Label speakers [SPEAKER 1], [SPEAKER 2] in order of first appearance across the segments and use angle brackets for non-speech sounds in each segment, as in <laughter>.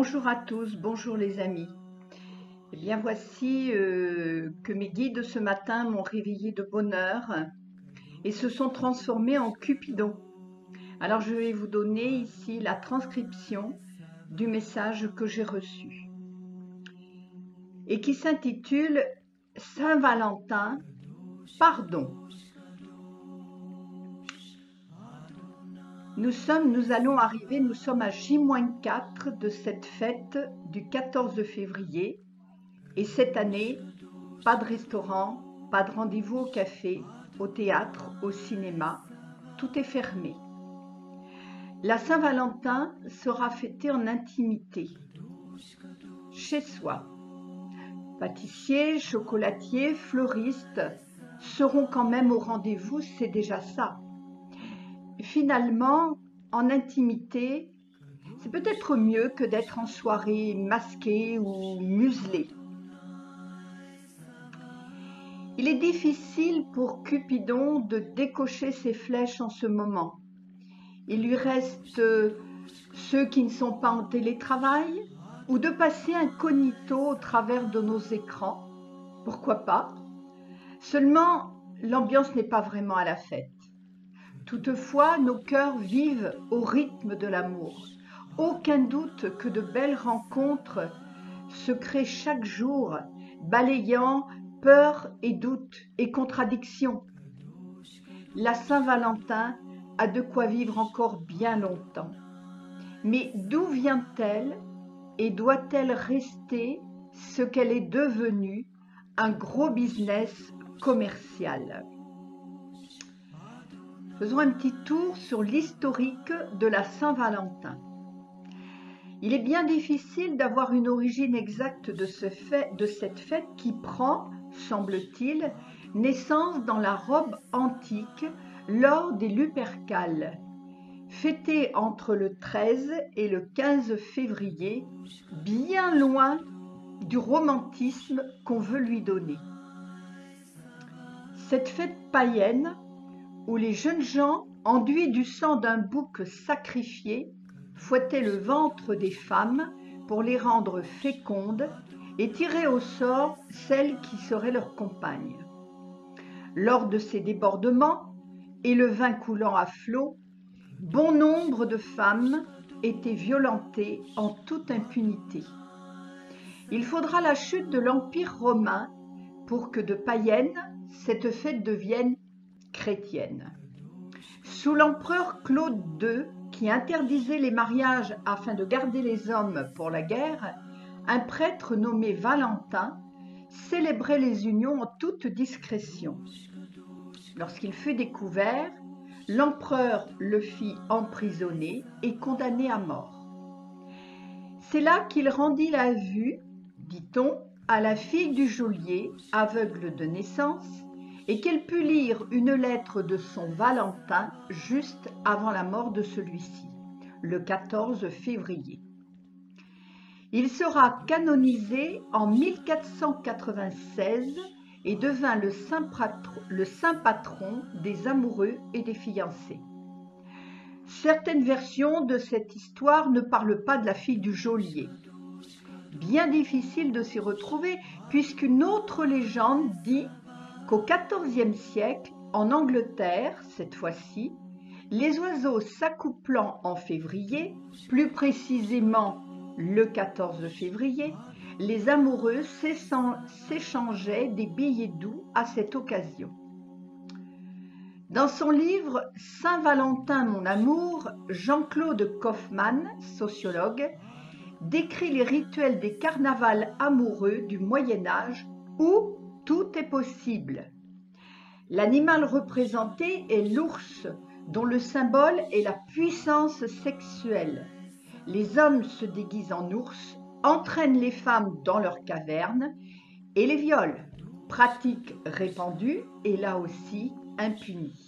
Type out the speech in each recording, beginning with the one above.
[SPEAKER 1] Bonjour à tous, bonjour les amis. Eh bien voici euh, que mes guides ce matin m'ont réveillé de bonne heure et se sont transformés en Cupidon. Alors je vais vous donner ici la transcription du message que j'ai reçu et qui s'intitule Saint-Valentin, pardon. Nous sommes, nous allons arriver, nous sommes à J-4 de cette fête du 14 février. Et cette année, pas de restaurant, pas de rendez-vous au café, au théâtre, au cinéma, tout est fermé. La Saint-Valentin sera fêtée en intimité, chez soi. Pâtissiers, chocolatiers, fleuristes seront quand même au rendez-vous, c'est déjà ça finalement, en intimité, c'est peut-être mieux que d'être en soirée masqué ou muselé. Il est difficile pour Cupidon de décocher ses flèches en ce moment. Il lui reste ceux qui ne sont pas en télétravail ou de passer incognito au travers de nos écrans. Pourquoi pas? Seulement, l'ambiance n'est pas vraiment à la fête. Toutefois, nos cœurs vivent au rythme de l'amour. Aucun doute que de belles rencontres se créent chaque jour, balayant peur et doute et contradictions. La Saint-Valentin a de quoi vivre encore bien longtemps. Mais d'où vient-elle et doit-elle rester ce qu'elle est devenue, un gros business commercial? Faisons un petit tour sur l'historique de la Saint-Valentin. Il est bien difficile d'avoir une origine exacte de, de cette fête qui prend, semble-t-il, naissance dans la Rome antique lors des Lupercales, fêtée entre le 13 et le 15 février, bien loin du romantisme qu'on veut lui donner. Cette fête païenne où les jeunes gens, enduits du sang d'un bouc sacrifié, fouettaient le ventre des femmes pour les rendre fécondes et tiraient au sort celles qui seraient leurs compagnes. Lors de ces débordements, et le vin coulant à flot, bon nombre de femmes étaient violentées en toute impunité. Il faudra la chute de l'Empire romain pour que de païennes, cette fête devienne chrétienne. Sous l'empereur Claude II, qui interdisait les mariages afin de garder les hommes pour la guerre, un prêtre nommé Valentin célébrait les unions en toute discrétion. Lorsqu'il fut découvert, l'empereur le fit emprisonner et condamner à mort. C'est là qu'il rendit la vue, dit-on, à la fille du geôlier, aveugle de naissance, et qu'elle put lire une lettre de son Valentin juste avant la mort de celui-ci, le 14 février. Il sera canonisé en 1496 et devint le saint, patron, des amoureux et des fiancés. Certaines versions de cette histoire ne parlent pas de la fille du geôlier. Bien difficile de s'y retrouver puisqu'une autre légende dit qu'au XIVe siècle, en Angleterre cette fois-ci, les oiseaux s'accouplant en février, plus précisément le 14 février, les amoureux s'échangeaient des billets doux à cette occasion. Dans son livre Saint-Valentin, mon amour, Jean-Claude Kaufmann, sociologue, décrit les rituels des carnavals amoureux du Moyen Âge où tout est possible. L'animal représenté est l'ours, dont le symbole est la puissance sexuelle. Les hommes se déguisent en ours, entraînent les femmes dans leurs cavernes et les violent. Pratique répandue et là aussi impunie.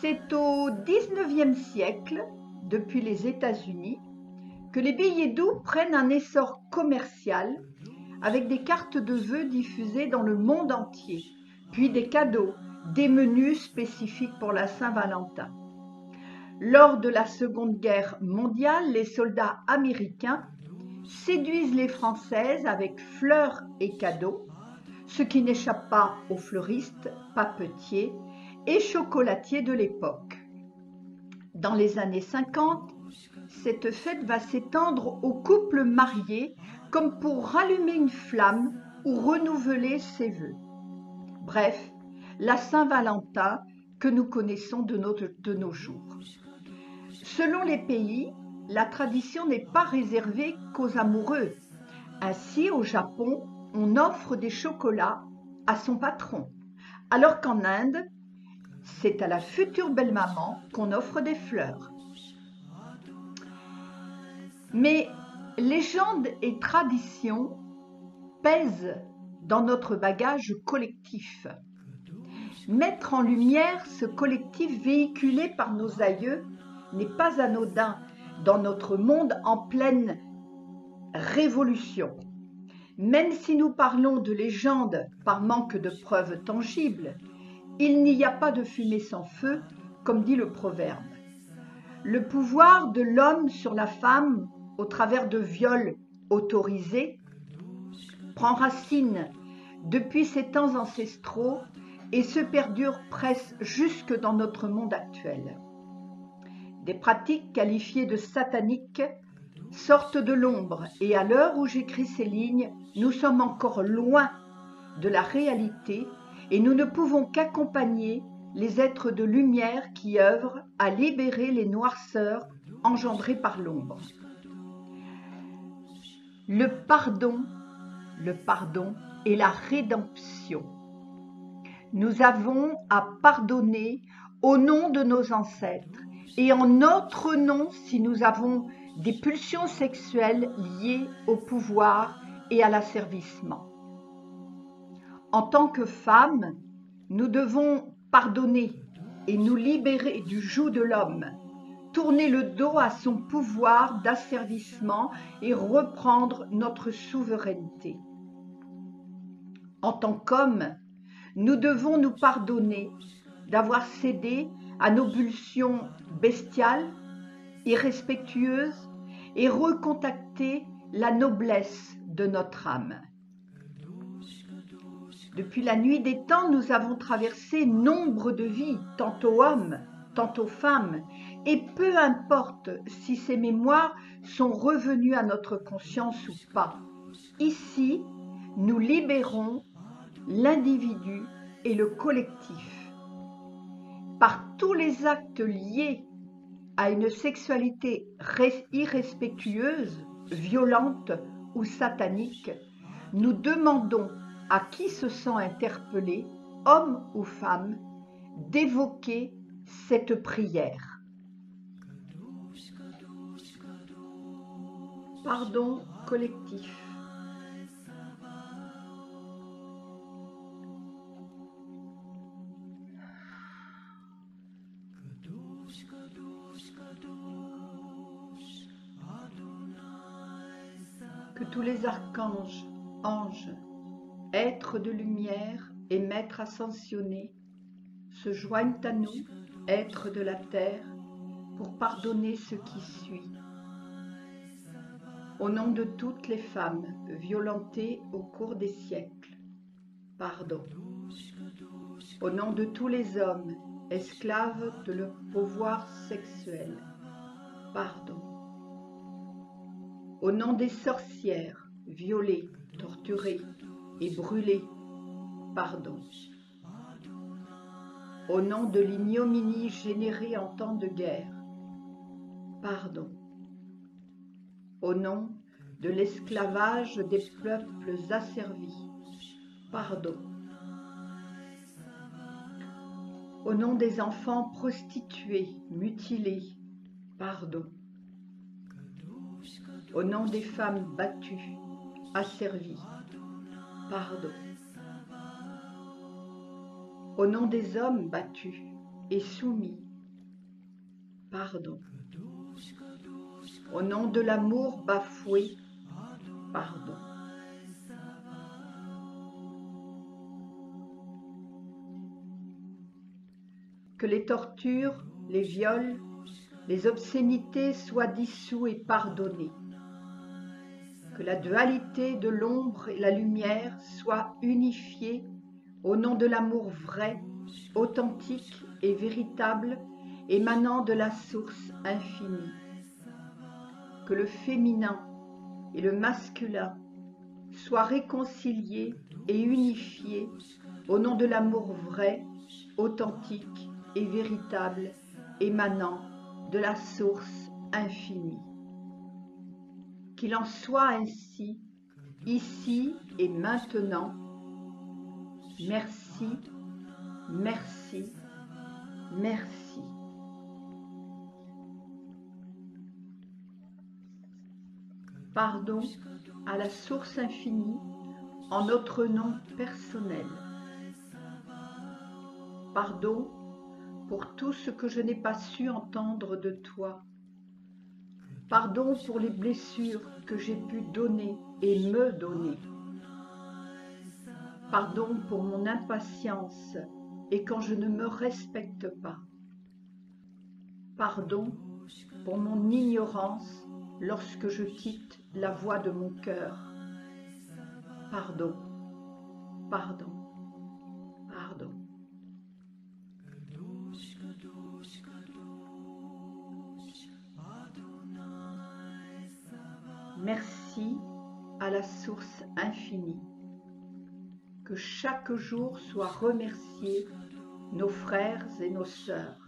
[SPEAKER 1] C'est au XIXe siècle, depuis les États-Unis, que les billets doux prennent un essor commercial avec des cartes de vœux diffusées dans le monde entier, puis des cadeaux, des menus spécifiques pour la Saint-Valentin. Lors de la Seconde Guerre mondiale, les soldats américains séduisent les Françaises avec fleurs et cadeaux, ce qui n'échappe pas aux fleuristes, papetiers et chocolatiers de l'époque. Dans les années 50, cette fête va s'étendre aux couples mariés comme pour rallumer une flamme ou renouveler ses vœux. Bref, la Saint-Valentin que nous connaissons de, nos jours. Selon les pays, la tradition n'est pas réservée qu'aux amoureux. Ainsi, au Japon, on offre des chocolats à son patron, alors qu'en Inde, c'est à la future belle-maman qu'on offre des fleurs. Mais légende et tradition pèsent dans notre bagage collectif. Mettre en lumière ce collectif véhiculé par nos aïeux n'est pas anodin dans notre monde en pleine révolution. Même si nous parlons de légendes par manque de preuves tangibles, il n'y a pas de fumée sans feu, comme dit le proverbe. Le pouvoir de l'homme sur la femme, au travers de viols autorisés, prend racine depuis ces temps ancestraux et se perdure presque jusque dans notre monde actuel. Des pratiques qualifiées de sataniques sortent de l'ombre et à l'heure où j'écris ces lignes, nous sommes encore loin de la réalité et nous ne pouvons qu'accompagner les êtres de lumière qui œuvrent à libérer les noirceurs engendrées par l'ombre. Le pardon, le pardon et la rédemption. Nous avons à pardonner au nom de nos ancêtres et en notre nom si nous avons des pulsions sexuelles liées au pouvoir et à l'asservissement. En tant que femmes, nous devons pardonner et nous libérer du joug de l'homme, tourner le dos à son pouvoir d'asservissement et reprendre notre souveraineté. En tant qu'hommes, nous devons nous pardonner d'avoir cédé à nos pulsions bestiales, irrespectueuses, et recontacter la noblesse de notre âme. Depuis la nuit des temps, nous avons traversé nombre de vies, tantôt hommes, tantôt femmes, et peu importe si ces mémoires sont revenues à notre conscience ou pas. Ici, nous libérons l'individu et le collectif. Par tous les actes liés à une sexualité irrespectueuse, violente ou satanique, nous demandons à qui se sent interpellé, homme ou femme, d'évoquer cette prière. Pardon collectif. Que tous les archanges, anges, êtres de lumière et maîtres ascensionnés se joignent à nous, êtres de la terre, pour pardonner ce qui suit. Au nom de toutes les femmes violentées au cours des siècles, pardon. Au nom de tous les hommes esclaves de leur pouvoir sexuel, pardon. Au nom des sorcières violées, torturées et brûlées, pardon. Au nom de l'ignominie générée en temps de guerre, pardon. Au nom de l'esclavage des peuples asservis, pardon au nom des enfants prostitués, mutilés, pardon. Au nom des femmes battues, asservies, pardon. Au nom des hommes battus et soumis, pardon. Au nom de l'amour bafoué, pardon. que les tortures, les viols, les obscénités soient dissous et pardonnées. Que la dualité de l'ombre et la lumière soit unifiée au nom de l'amour vrai, authentique et véritable, émanant de la source infinie. Le féminin et le masculin soient réconciliés et unifiés au nom de l'amour vrai, authentique et véritable, émanant de la source infinie. Qu'il en soit ainsi, ici et maintenant. Merci, merci, merci. Pardon à la source infinie en notre nom personnel. Pardon pour tout ce que je n'ai pas su entendre de toi. Pardon pour les blessures que j'ai pu donner et me donner. Pardon pour mon impatience et quand je ne me respecte pas. Pardon pour mon ignorance lorsque je quitte la voie de mon cœur. Pardon, pardon, pardon. Merci à la source infinie. Que chaque jour soit remercié nos frères et nos sœurs,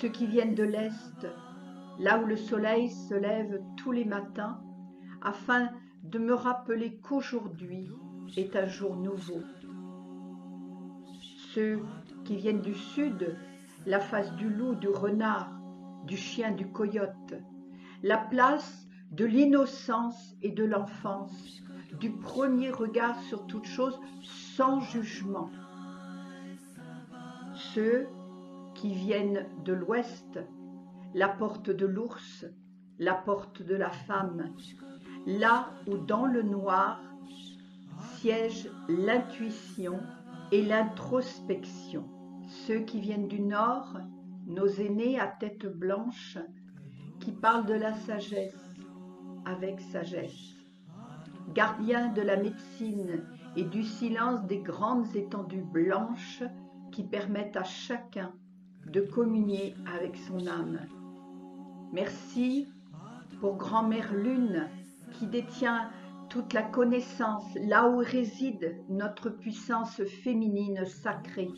[SPEAKER 1] ceux qui viennent de l'Est, là où le soleil se lève tous les matins, afin de me rappeler qu'aujourd'hui est un jour nouveau. Ceux qui viennent du sud, la face du loup, du renard, du chien, du coyote, la place de l'innocence et de l'enfance, du premier regard sur toute chose sans jugement. Ceux qui viennent de l'ouest, la porte de l'ours, la porte de la femme, là où dans le noir siège l'intuition et l'introspection. Ceux qui viennent du nord, nos aînés à tête blanche, qui parlent de la sagesse avec sagesse. Gardiens de la médecine et du silence des grandes étendues blanches qui permettent à chacun de communier avec son âme. Merci pour grand-mère Lune qui détient toute la connaissance là où réside notre puissance féminine sacrée.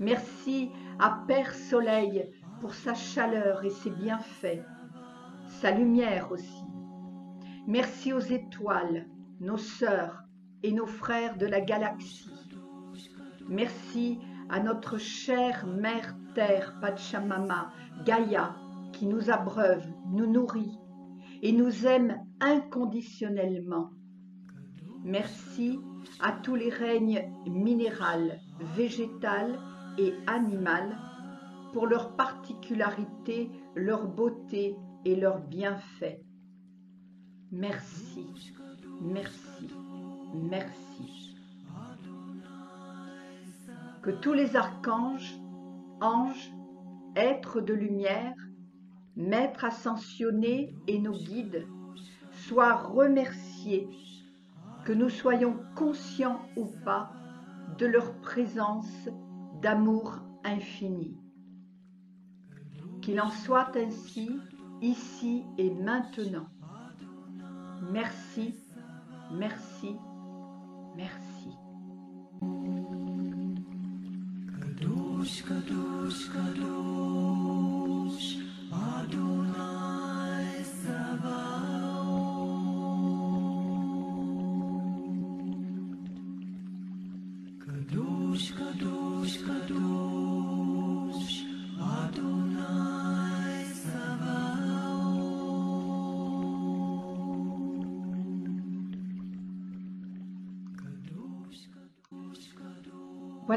[SPEAKER 1] Merci à Père Soleil pour sa chaleur et ses bienfaits, sa lumière aussi. Merci aux étoiles, nos sœurs et nos frères de la galaxie. Merci à notre chère Mère Terre, Pachamama, Gaïa, qui nous abreuve, nous nourrit et nous aime inconditionnellement. Merci à tous les règnes minéral, végétal et animal pour leur particularité, leur beauté et leurs bienfaits. Merci, merci, merci. Que tous les archanges, anges, êtres de lumière, maîtres ascensionnés et nos guides soient remerciés, que nous soyons conscients ou pas de leur présence d'amour infini. Qu'il en soit ainsi ici et maintenant. Merci, merci, merci.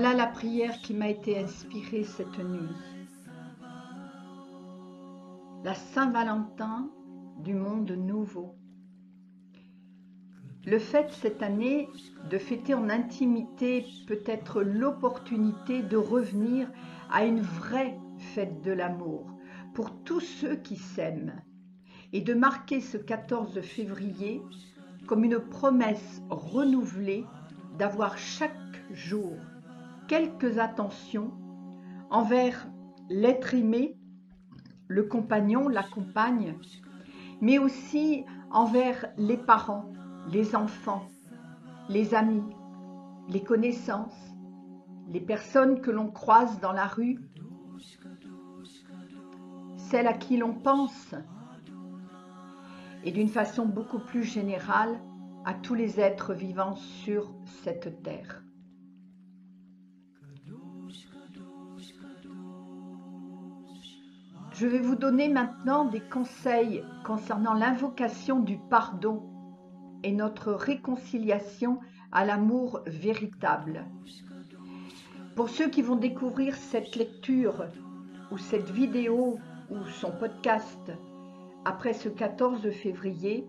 [SPEAKER 1] Voilà la prière qui m'a été inspirée cette nuit. La Saint-Valentin du monde nouveau. Le fait cette année de fêter en intimité peut être l'opportunité de revenir à une vraie fête de l'amour, pour tous ceux qui s'aiment et de marquer ce 14 février comme une promesse renouvelée d'avoir chaque jour quelques attentions envers l'être aimé, le compagnon, la compagne, mais aussi envers les parents, les enfants, les amis, les connaissances, les personnes que l'on croise dans la rue, celles à qui l'on pense, et d'une façon beaucoup plus générale à tous les êtres vivants sur cette terre. Je vais vous donner maintenant des conseils concernant l'invocation du pardon et notre réconciliation à l'amour véritable. Pour ceux qui vont découvrir cette lecture ou cette vidéo ou son podcast après ce 14 février,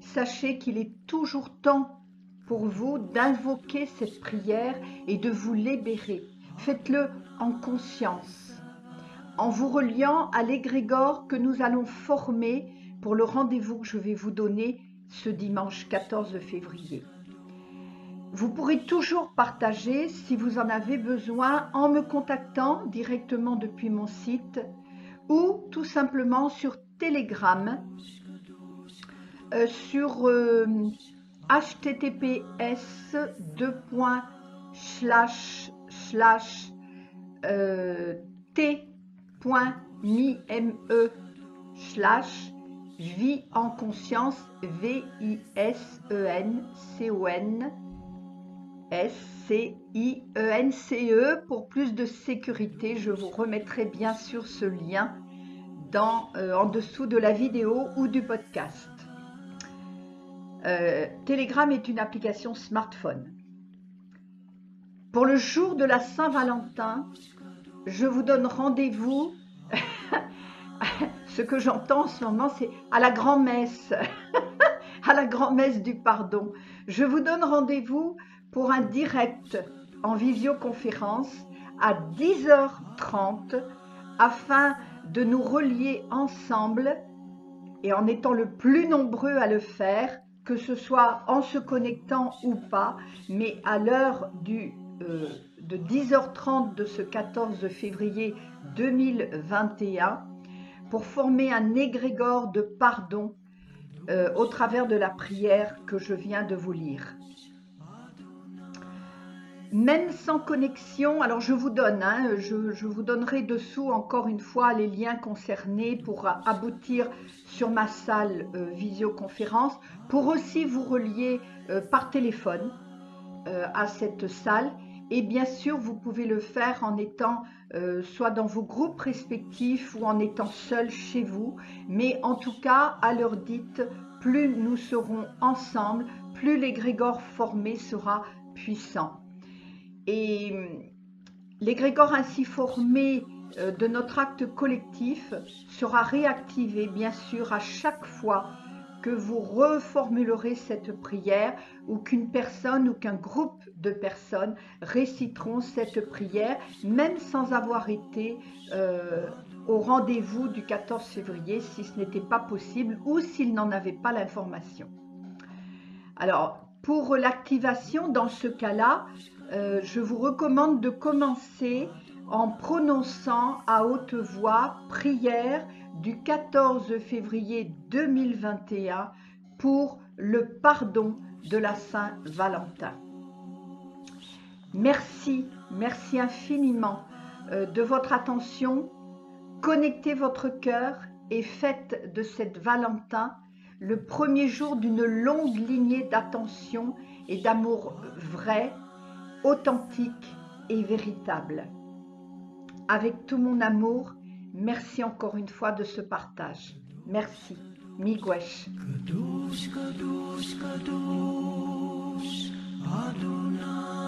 [SPEAKER 1] sachez qu'il est toujours temps pour vous d'invoquer cette prière et de vous libérer. Faites-le en conscience, en vous reliant à l'égrégore que nous allons former pour le rendez-vous que je vais vous donner ce dimanche 14 février. Vous pourrez toujours partager si vous en avez besoin en me contactant directement depuis mon site ou tout simplement sur Telegram euh, sur euh, https euh, t.me slash vie en conscience v i s e n c o n s c i e n c e pour plus de sécurité je vous remettrai bien sûr ce lien euh, en dessous de la vidéo ou du podcast. Euh, Telegram est une application smartphone. Pour le jour de la Saint-Valentin, je vous donne rendez-vous. <laughs> ce que j'entends en ce moment, c'est à la grand-messe, <laughs> à la grand-messe du pardon. Je vous donne rendez-vous pour un direct en visioconférence à 10h30 afin de nous relier ensemble et en étant le plus nombreux à le faire, que ce soit en se connectant ou pas, mais à l'heure du euh, de 10h30 de ce 14 février 2021 pour former un égrégore de pardon euh, au travers de la prière que je viens de vous lire même sans connexion, alors je vous donne, hein, je, vous donnerai dessous encore une fois les liens concernés pour aboutir sur ma salle euh, visioconférence, pour aussi vous relier euh, par téléphone à cette salle. Et bien sûr, vous pouvez le faire en étant soit dans vos groupes respectifs ou en étant seul chez vous. Mais en tout cas, à l'heure dite, plus nous serons ensemble, plus l'égrégore formé sera puissant. Et hum, l'égrégore ainsi formé euh, de notre acte collectif sera réactivé, bien sûr, à chaque fois que vous reformulerez cette prière ou qu'une personne ou qu'un groupe de personnes réciteront cette prière, même sans avoir été euh, au rendez-vous du 14 février, si ce n'était pas possible ou s'ils n'en avaient pas l'information. Alors, pour l'activation, dans ce cas-là, euh, je vous recommande de commencer en prononçant à haute voix prière du 14 février 2021 pour le pardon de la Saint-Valentin. Merci, merci infiniment euh, de votre attention. Connectez votre cœur et faites de cette Valentin le premier jour d'une longue lignée d'attention et d'amour vrai authentique et véritable. Avec tout mon amour, Merci encore une fois de ce partage. Merci. Migwesh. Adonai.